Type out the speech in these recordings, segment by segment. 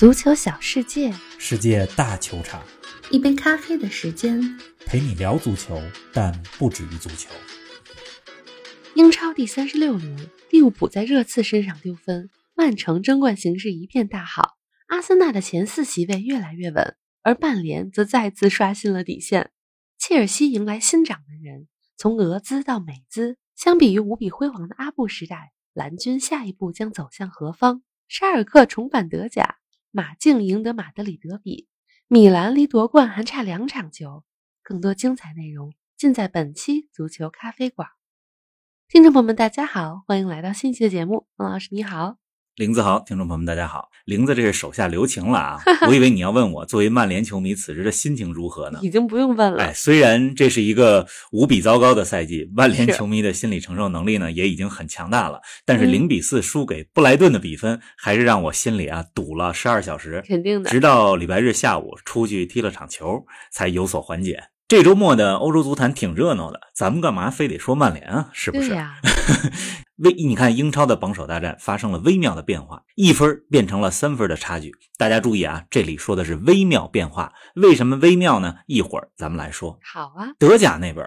足球小世界，世界大球场，一杯咖啡的时间，陪你聊足球，但不止于足球。英超第三十六轮，利物浦在热刺身上丢分，曼城争冠形势一片大好，阿森纳的前四席位越来越稳，而曼联则再次刷新了底线。切尔西迎来新掌门人，从俄资到美资，相比于无比辉煌的阿布时代，蓝军下一步将走向何方？沙尔克重返德甲。马竞赢得马德里德比，米兰离夺冠还差两场球。更多精彩内容尽在本期足球咖啡馆。听众朋友们，大家好，欢迎来到新一期的节目。王老师你好。林子豪，听众朋友们，大家好。林子，这是手下留情了啊！我以为你要问我，作为曼联球迷，此时的心情如何呢？已经不用问了。哎，虽然这是一个无比糟糕的赛季，曼联球迷的心理承受能力呢也已经很强大了，但是零比四输给布莱顿的比分，还是让我心里啊堵了十二小时。肯定的。直到礼拜日下午出去踢了场球，才有所缓解。这周末的欧洲足坛挺热闹的，咱们干嘛非得说曼联啊？是不是？微，你看英超的榜首大战发生了微妙的变化，一分变成了三分的差距。大家注意啊，这里说的是微妙变化，为什么微妙呢？一会儿咱们来说。好啊。德甲那边，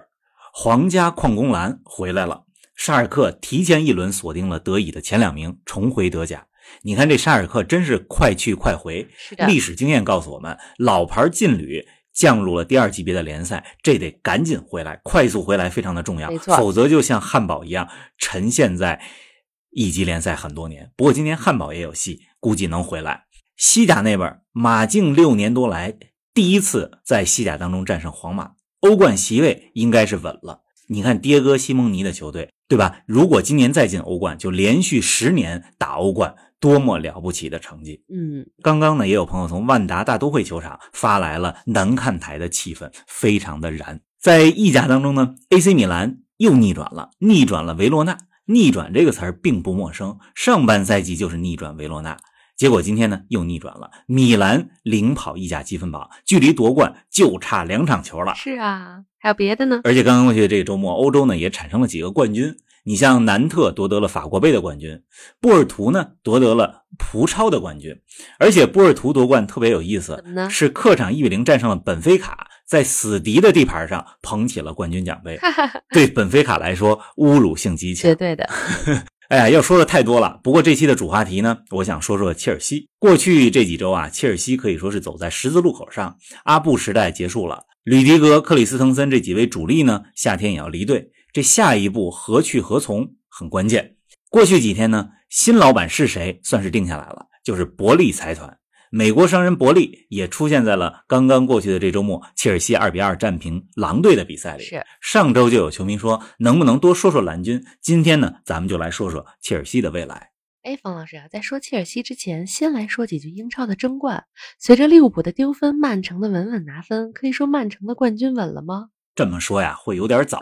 皇家矿工蓝回来了，沙尔克提前一轮锁定了德乙的前两名，重回德甲。你看这沙尔克真是快去快回，历史经验告诉我们，老牌劲旅。降入了第二级别的联赛，这得赶紧回来，快速回来非常的重要，否则就像汉堡一样沉陷在一级联赛很多年。不过今年汉堡也有戏，估计能回来。西甲那边，马竞六年多来第一次在西甲当中战胜皇马，欧冠席位应该是稳了。你看迭戈·西蒙尼的球队，对吧？如果今年再进欧冠，就连续十年打欧冠。多么了不起的成绩！嗯，刚刚呢，也有朋友从万达大都会球场发来了南看台的气氛，非常的燃。在意甲当中呢，AC 米兰又逆转了，逆转了维罗纳。逆转这个词儿并不陌生，上半赛季就是逆转维罗纳，结果今天呢又逆转了，米兰领跑意甲积分榜，距离夺冠就差两场球了。是啊，还有别的呢。而且刚刚过去的这个周末，欧洲呢也产生了几个冠军。你像南特夺得了法国杯的冠军，波尔图呢夺得了葡超的冠军，而且波尔图夺冠特别有意思，是客场一比零战胜了本菲卡，在死敌的地盘上捧起了冠军奖杯。对本菲卡来说，侮辱性极强。绝对的。哎呀，要说的太多了。不过这期的主话题呢，我想说说切尔西。过去这几周啊，切尔西可以说是走在十字路口上。阿布时代结束了，吕迪格、克里斯滕森这几位主力呢，夏天也要离队。这下一步何去何从很关键。过去几天呢，新老板是谁算是定下来了，就是伯利财团。美国商人伯利也出现在了刚刚过去的这周末，切尔西二比二战平狼队的比赛里。是上周就有球迷说，能不能多说说蓝军？今天呢，咱们就来说说切尔西的未来。哎，冯老师啊，在说切尔西之前，先来说几句英超的争冠。随着利物浦的丢分，曼城的稳稳拿分，可以说曼城的冠军稳了吗？这么说呀，会有点早。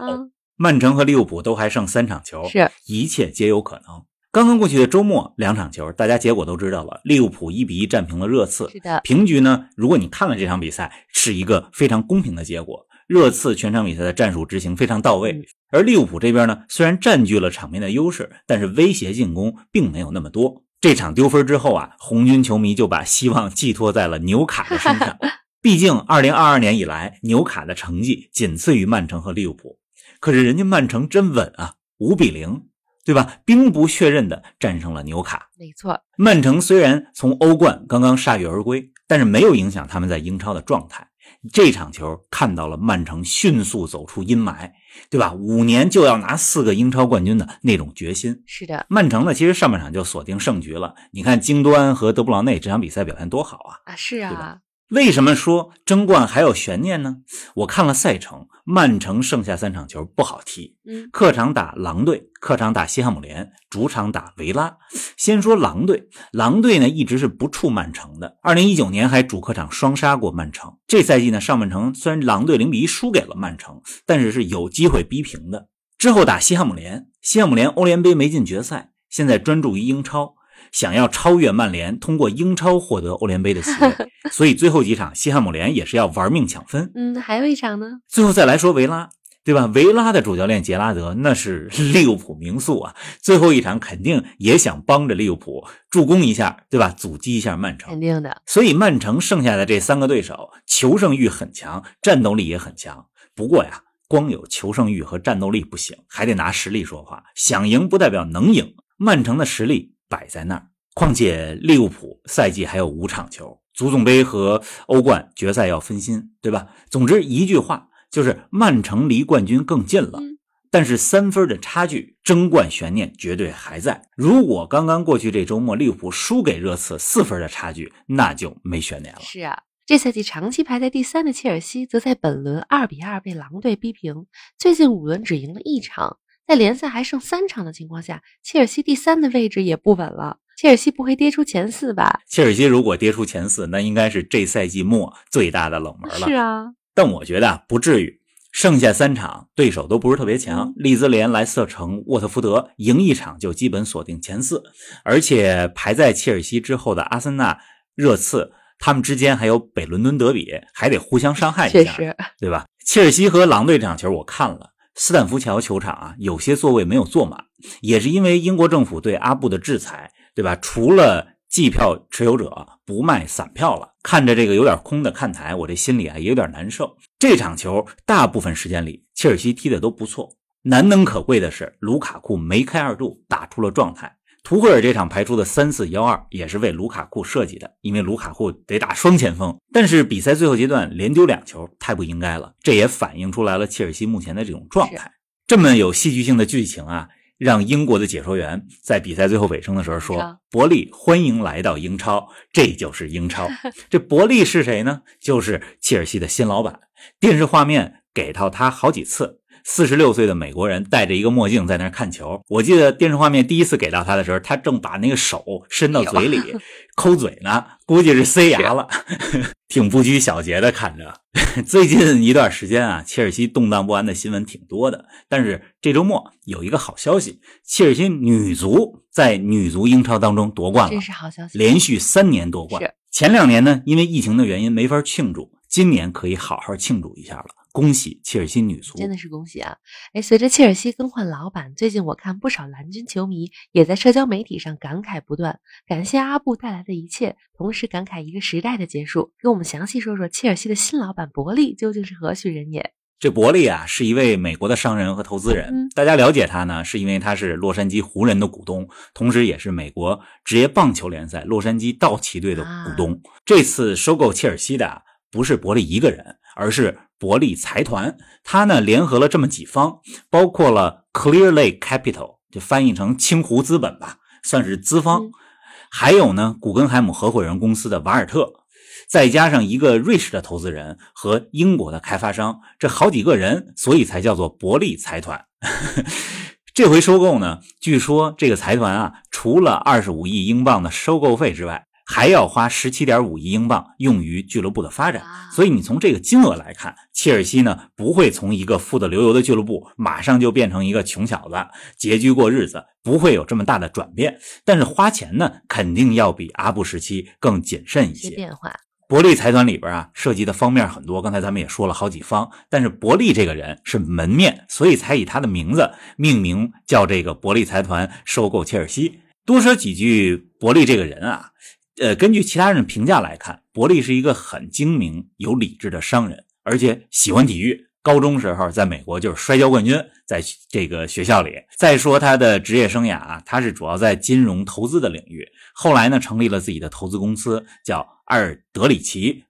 曼城和利物浦都还剩三场球，是一切皆有可能。刚刚过去的周末，两场球，大家结果都知道了。利物浦一比一战平了热刺，是的。平局呢？如果你看了这场比赛，是一个非常公平的结果。热刺全场比赛的战术执行非常到位，而利物浦这边呢，虽然占据了场面的优势，但是威胁进攻并没有那么多。这场丢分之后啊，红军球迷就把希望寄托在了纽卡的身上。毕竟，二零二二年以来，纽卡的成绩仅次于曼城和利物浦。可是人家曼城真稳啊，五比零，对吧？兵不血刃的战胜了纽卡。没错，曼城虽然从欧冠刚刚铩羽而归，但是没有影响他们在英超的状态。这场球看到了曼城迅速走出阴霾，对吧？五年就要拿四个英超冠军的那种决心。是的，曼城呢，其实上半场就锁定胜局了。你看京多安和德布劳内这场比赛表现多好啊！啊，是啊。为什么说争冠还有悬念呢？我看了赛程，曼城剩下三场球不好踢。嗯，客场打狼队，客场打西汉姆联，主场打维拉。先说狼队，狼队呢一直是不怵曼城的。二零一九年还主客场双杀过曼城。这赛季呢，上半程虽然狼队零比一输给了曼城，但是是有机会逼平的。之后打西汉姆联，西汉姆联欧联杯没进决赛，现在专注于英超。想要超越曼联，通过英超获得欧联杯的 席位，所以最后几场西汉姆联也是要玩命抢分。嗯，还有一场呢。最后再来说维拉，对吧？维拉的主教练杰拉德那是利物浦名宿啊，最后一场肯定也想帮着利物浦助攻一下，对吧？阻击一下曼城，肯定的。所以曼城剩下的这三个对手，求胜欲很强，战斗力也很强。不过呀，光有求胜欲和战斗力不行，还得拿实力说话。想赢不代表能赢，曼城的实力摆在那儿。况且利物浦赛季还有五场球。足总杯和欧冠决赛要分心，对吧？总之一句话就是，曼城离冠军更近了，但是三分的差距，争冠悬念绝对还在。如果刚刚过去这周末利物浦输给热刺四分的差距，那就没悬念了。是啊，这赛季长期排在第三的切尔西，则在本轮二比二被狼队逼平，最近五轮只赢了一场，在联赛还剩三场的情况下，切尔西第三的位置也不稳了。切尔西不会跌出前四吧？切尔西如果跌出前四，那应该是这赛季末最大的冷门了。是啊，但我觉得不至于。剩下三场对手都不是特别强，利兹联、莱斯特城、沃特福德赢一场就基本锁定前四，而且排在切尔西之后的阿森纳、热刺，他们之间还有北伦敦德比，还得互相伤害一下，对吧？切尔西和狼队这场球我看了，斯坦福桥球场啊，有些座位没有坐满，也是因为英国政府对阿布的制裁。对吧？除了季票持有者不卖散票了，看着这个有点空的看台，我这心里啊也有点难受。这场球大部分时间里，切尔西踢的都不错。难能可贵的是，卢卡库梅开二度，打出了状态。图赫尔这场排出的三四幺二也是为卢卡库设计的，因为卢卡库得打双前锋。但是比赛最后阶段连丢两球，太不应该了。这也反映出来了切尔西目前的这种状态。这么有戏剧性的剧情啊！让英国的解说员在比赛最后尾声的时候说：“伯利欢迎来到英超，这就是英超。”这伯利是谁呢？就是切尔西的新老板。电视画面给到他好几次。四十六岁的美国人戴着一个墨镜在那看球。我记得电视画面第一次给到他的时候，他正把那个手伸到嘴里抠嘴呢，估计是塞牙了，挺不拘小节的看着。最近一段时间啊，切尔西动荡不安的新闻挺多的。但是这周末有一个好消息，切尔西女足在女足英超当中夺冠了，这是好消息，连续三年夺冠。前两年呢，因为疫情的原因没法庆祝，今年可以好好庆祝一下了。恭喜切尔西女足，真的是恭喜啊！哎，随着切尔西更换老板，最近我看不少蓝军球迷也在社交媒体上感慨不断，感谢阿布带来的一切，同时感慨一个时代的结束。给我们详细说说切尔西的新老板伯利究竟是何许人也？这伯利啊，是一位美国的商人和投资人。大家了解他呢，是因为他是洛杉矶湖人的股东，同时也是美国职业棒球联赛洛杉矶道奇队的股东。这次收购切尔西的不是伯利一个人，而是。伯利财团，他呢联合了这么几方，包括了 Clear Lake Capital，就翻译成清湖资本吧，算是资方。还有呢，古根海姆合伙人公司的瓦尔特，再加上一个瑞士的投资人和英国的开发商，这好几个人，所以才叫做伯利财团。这回收购呢，据说这个财团啊，除了二十五亿英镑的收购费之外，还要花十七点五亿英镑用于俱乐部的发展，所以你从这个金额来看，切尔西呢不会从一个富得流油的俱乐部马上就变成一个穷小子拮据过日子，不会有这么大的转变。但是花钱呢，肯定要比阿布时期更谨慎一些。变化，伯利财团里边啊，涉及的方面很多。刚才咱们也说了好几方，但是伯利这个人是门面，所以才以他的名字命名，叫这个伯利财团收购切尔西。多说几句，伯利这个人啊。呃，根据其他人的评价来看，伯利是一个很精明、有理智的商人，而且喜欢体育。高中时候在美国就是摔跤冠军，在这个学校里。再说他的职业生涯啊，他是主要在金融投资的领域。后来呢，成立了自己的投资公司，叫阿尔德里奇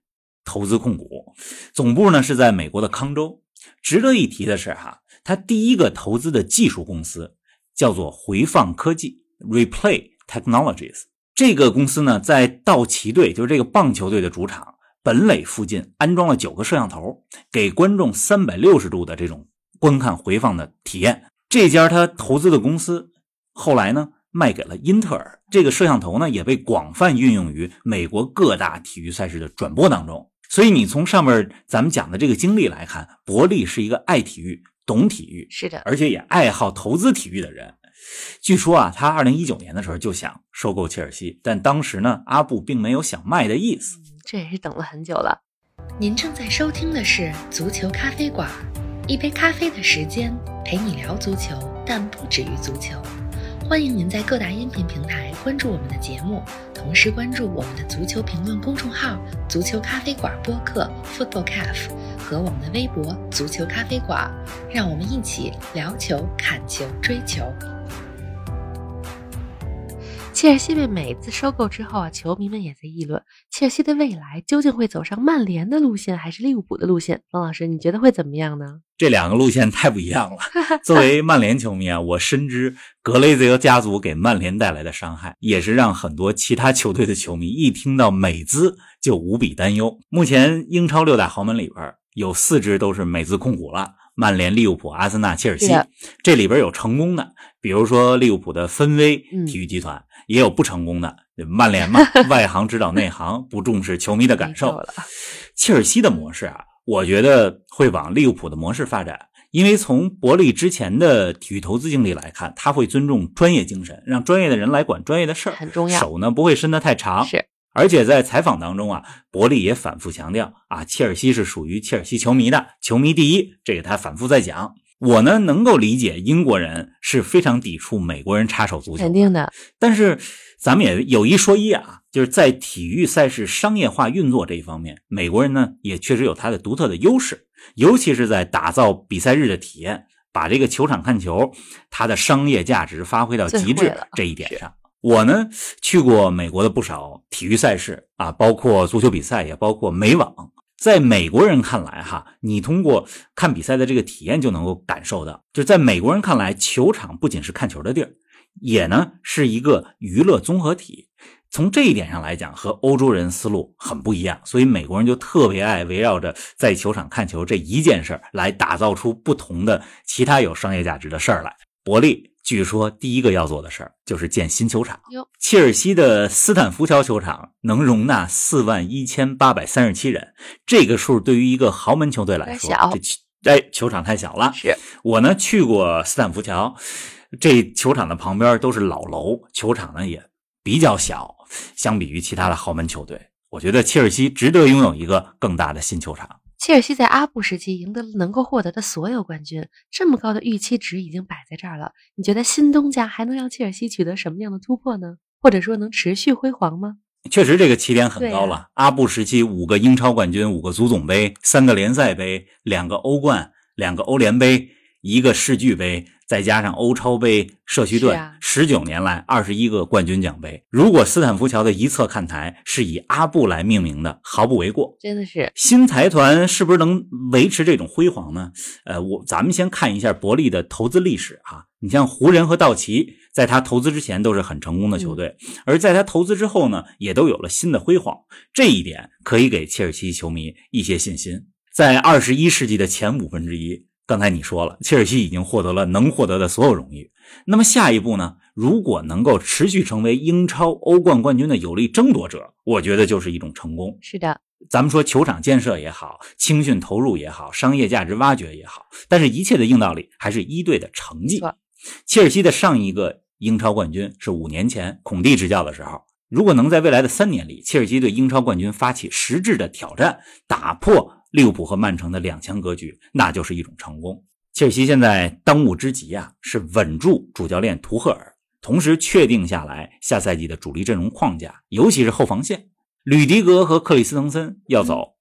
投资控股，总部呢是在美国的康州。值得一提的是哈，他第一个投资的技术公司叫做回放科技 （Replay Technologies）。这个公司呢，在道奇队，就是这个棒球队的主场本垒附近安装了九个摄像头，给观众三百六十度的这种观看回放的体验。这家他投资的公司后来呢，卖给了英特尔。这个摄像头呢，也被广泛运用于美国各大体育赛事的转播当中。所以你从上面咱们讲的这个经历来看，伯利是一个爱体育、懂体育，是的，而且也爱好投资体育的人。据说啊，他二零一九年的时候就想收购切尔西，但当时呢，阿布并没有想卖的意思。这也是等了很久了。您正在收听的是《足球咖啡馆》，一杯咖啡的时间陪你聊足球，但不止于足球。欢迎您在各大音频平台关注我们的节目，同时关注我们的足球评论公众号“足球咖啡馆播客 ”（Football Cafe） 和我们的微博“足球咖啡馆”，让我们一起聊球、看球、追球。切尔西被美资收购之后啊，球迷们也在议论切尔西的未来究竟会走上曼联的路线还是利物浦的路线。方老师，你觉得会怎么样呢？这两个路线太不一样了。作为曼联球迷啊，我深知格雷泽家族给曼联带来的伤害，也是让很多其他球队的球迷一听到美资就无比担忧。目前英超六大豪门里边有四支都是美资控股了。曼联、利物浦、阿森纳、切尔西，这里边有成功的，比如说利物浦的芬威体育集团，也有不成功的。曼联嘛，外行指导内行，不重视球迷的感受。切尔西的模式啊，我觉得会往利物浦的模式发展，因为从伯利之前的体育投资经历来看，他会尊重专业精神，让专业的人来管专业的事儿，很重要。手呢不会伸得太长。是。而且在采访当中啊，伯利也反复强调啊，切尔西是属于切尔西球迷的，球迷第一，这个他反复在讲。我呢能够理解英国人是非常抵触美国人插手足球，肯定的。但是咱们也有一说一啊，就是在体育赛事商业化运作这一方面，美国人呢也确实有他的独特的优势，尤其是在打造比赛日的体验，把这个球场看球它的商业价值发挥到极致这一点上。我呢去过美国的不少体育赛事啊，包括足球比赛，也包括美网。在美国人看来，哈，你通过看比赛的这个体验就能够感受到，就在美国人看来，球场不仅是看球的地儿，也呢是一个娱乐综合体。从这一点上来讲，和欧洲人思路很不一样，所以美国人就特别爱围绕着在球场看球这一件事儿来打造出不同的其他有商业价值的事儿来。伯利。据说第一个要做的事儿就是建新球场。切尔西的斯坦福桥球场能容纳四万一千八百三十七人，这个数对于一个豪门球队来说，这哎球场太小了。是我呢去过斯坦福桥，这球场的旁边都是老楼，球场呢也比较小，相比于其他的豪门球队，我觉得切尔西值得拥有一个更大的新球场。切尔西在阿布时期赢得了能够获得的所有冠军，这么高的预期值已经摆在这儿了。你觉得新东家还能让切尔西取得什么样的突破呢？或者说能持续辉煌吗？确实，这个起点很高了。阿布时期五个英超冠军，五个足总杯，三个联赛杯，两个欧冠，两个欧联杯，一个世俱杯。再加上欧超杯、社区盾，十九年来二十一个冠军奖杯。如果斯坦福桥的一侧看台是以阿布来命名的，毫不为过。真的是新财团是不是能维持这种辉煌呢？呃，我咱们先看一下伯利的投资历史啊。你像湖人和道奇，在他投资之前都是很成功的球队，而在他投资之后呢，也都有了新的辉煌。这一点可以给切尔西球迷一些信心。在二十一世纪的前五分之一。刚才你说了，切尔西已经获得了能获得的所有荣誉。那么下一步呢？如果能够持续成为英超、欧冠冠军的有力争夺者，我觉得就是一种成功。是的，咱们说球场建设也好，青训投入也好，商业价值挖掘也好，但是一切的硬道理还是一队的成绩。切尔西的上一个英超冠军是五年前孔蒂执教的时候。如果能在未来的三年里，切尔西对英超冠军发起实质的挑战，打破。利物浦和曼城的两强格局，那就是一种成功。切尔西现在当务之急啊，是稳住主教练图赫尔，同时确定下来下赛季的主力阵容框架，尤其是后防线。吕迪格和克里斯滕森要走，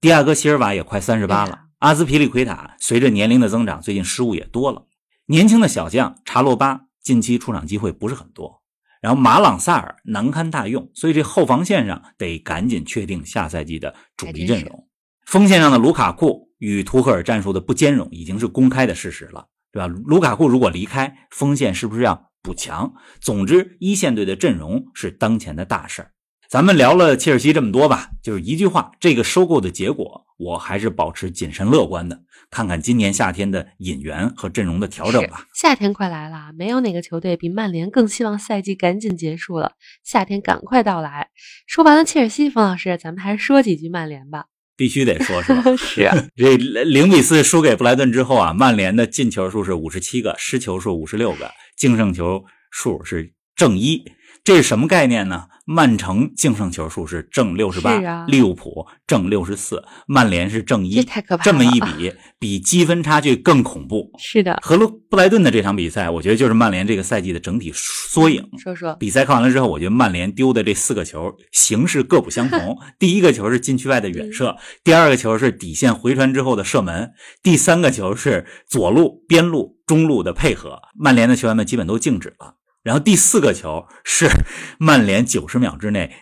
迪亚哥席尔瓦也快三十八了，阿兹皮利奎塔随着年龄的增长，最近失误也多了。年轻的小将查洛巴近期出场机会不是很多，然后马朗萨尔难堪大用，所以这后防线上得赶紧确定下赛季的主力阵容。锋线上的卢卡库与图赫尔战术的不兼容已经是公开的事实了，对吧？卢卡库如果离开，锋线是不是要补强？总之，一线队的阵容是当前的大事儿。咱们聊了切尔西这么多吧，就是一句话：这个收购的结果，我还是保持谨慎乐观的。看看今年夏天的引援和阵容的调整吧。夏天快来了，没有哪个球队比曼联更希望赛季赶紧结束了。夏天赶快到来。说完了切尔西，冯老师，咱们还是说几句曼联吧。必须得说，是吧？是啊，这零比四输给布莱顿之后啊，曼联的进球数是五十七个，失球数五十六个，净胜球数是正一。这是什么概念呢？曼城净胜球数是正六十八，利物浦正六十四，曼联是正一，太可怕了！这么一比，比积分差距更恐怖。是的，和罗布莱顿的这场比赛，我觉得就是曼联这个赛季的整体缩影。说说比赛看完了之后，我觉得曼联丢的这四个球形式各不相同。第一个球是禁区外的远射，第二个球是底线回传之后的射门，第三个球是左路、边路、中路的配合。曼联的球员们基本都静止了。然后第四个球是 曼联九十秒之内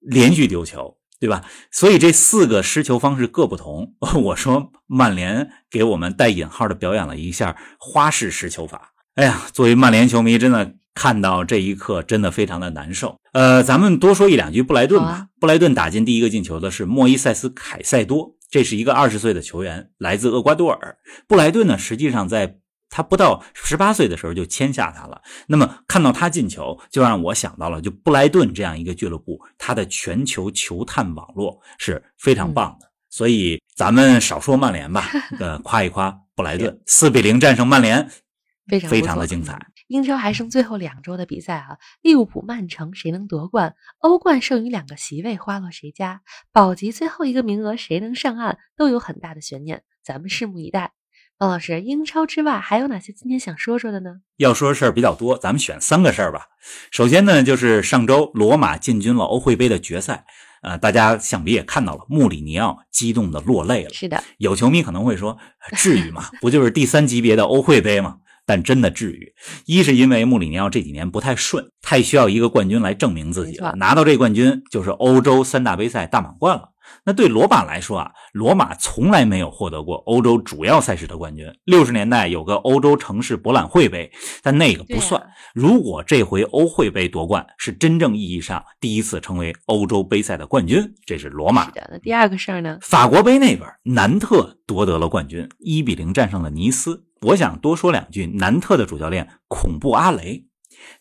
连续丢球，对吧？所以这四个失球方式各不同。我说曼联给我们带引号的表演了一下花式失球法。哎呀，作为曼联球迷，真的看到这一刻真的非常的难受。呃，咱们多说一两句布莱顿吧。布莱顿打进第一个进球的是莫伊塞斯·凯塞多，这是一个二十岁的球员，来自厄瓜多尔。布莱顿呢，实际上在。他不到十八岁的时候就签下他了，那么看到他进球，就让我想到了就布莱顿这样一个俱乐部，他的全球球探网络是非常棒的。所以咱们少说曼联吧，呃，夸一夸布莱顿，四比零战胜曼联，非常非常的精彩。英超还剩最后两周的比赛啊，利物浦、曼城谁能夺冠？欧冠剩余两个席位花落谁家？保级最后一个名额谁能上岸？都有很大的悬念，咱们拭目以待。王老师，英超之外还有哪些今天想说说的呢？要说的事儿比较多，咱们选三个事儿吧。首先呢，就是上周罗马进军了欧会杯的决赛，呃，大家想必也看到了，穆里尼奥激动的落泪了。是的，有球迷可能会说，至于吗？不就是第三级别的欧会杯吗？但真的至于？一是因为穆里尼奥这几年不太顺，太需要一个冠军来证明自己了。拿到这冠军就是欧洲三大杯赛大满贯了。那对罗马来说啊，罗马从来没有获得过欧洲主要赛事的冠军。六十年代有个欧洲城市博览会杯，但那个不算。如果这回欧会杯夺冠，是真正意义上第一次成为欧洲杯赛的冠军，这是罗马的。那第二个事儿呢？法国杯那边，南特夺得了冠军，一比零战胜了尼斯。我想多说两句，南特的主教练恐怖阿雷，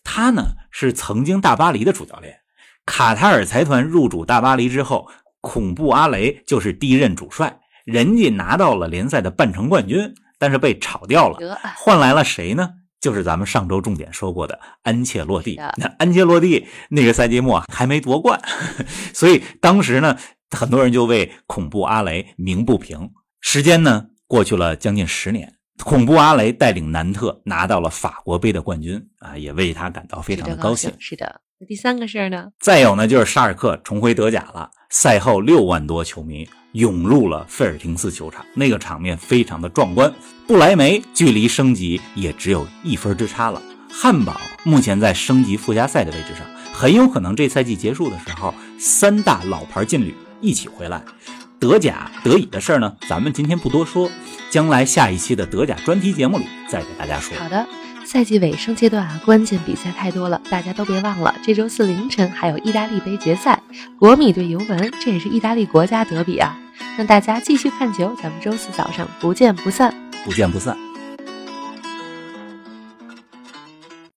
他呢是曾经大巴黎的主教练，卡塔尔财团入主大巴黎之后。恐怖阿雷就是第一任主帅，人家拿到了联赛的半程冠军，但是被炒掉了，换来了谁呢？就是咱们上周重点说过的安切洛蒂。那安切洛蒂那个赛季末还没夺冠，所以当时呢，很多人就为恐怖阿雷鸣不平。时间呢过去了将近十年，恐怖阿雷带领南特拿到了法国杯的冠军啊，也为他感到非常的高兴。是的，那第三个事儿呢？再有呢，就是沙尔克重回德甲了。赛后，六万多球迷涌入了费尔廷斯球场，那个场面非常的壮观。不莱梅距离升级也只有一分之差了。汉堡目前在升级附加赛的位置上，很有可能这赛季结束的时候，三大老牌劲旅一起回来。德甲、德乙的事儿呢，咱们今天不多说，将来下一期的德甲专题节目里再给大家说。好的。赛季尾声阶段啊，关键比赛太多了，大家都别忘了，这周四凌晨还有意大利杯决赛，国米对尤文，这也是意大利国家德比啊。让大家继续看球，咱们周四早上不见不散，不见不散。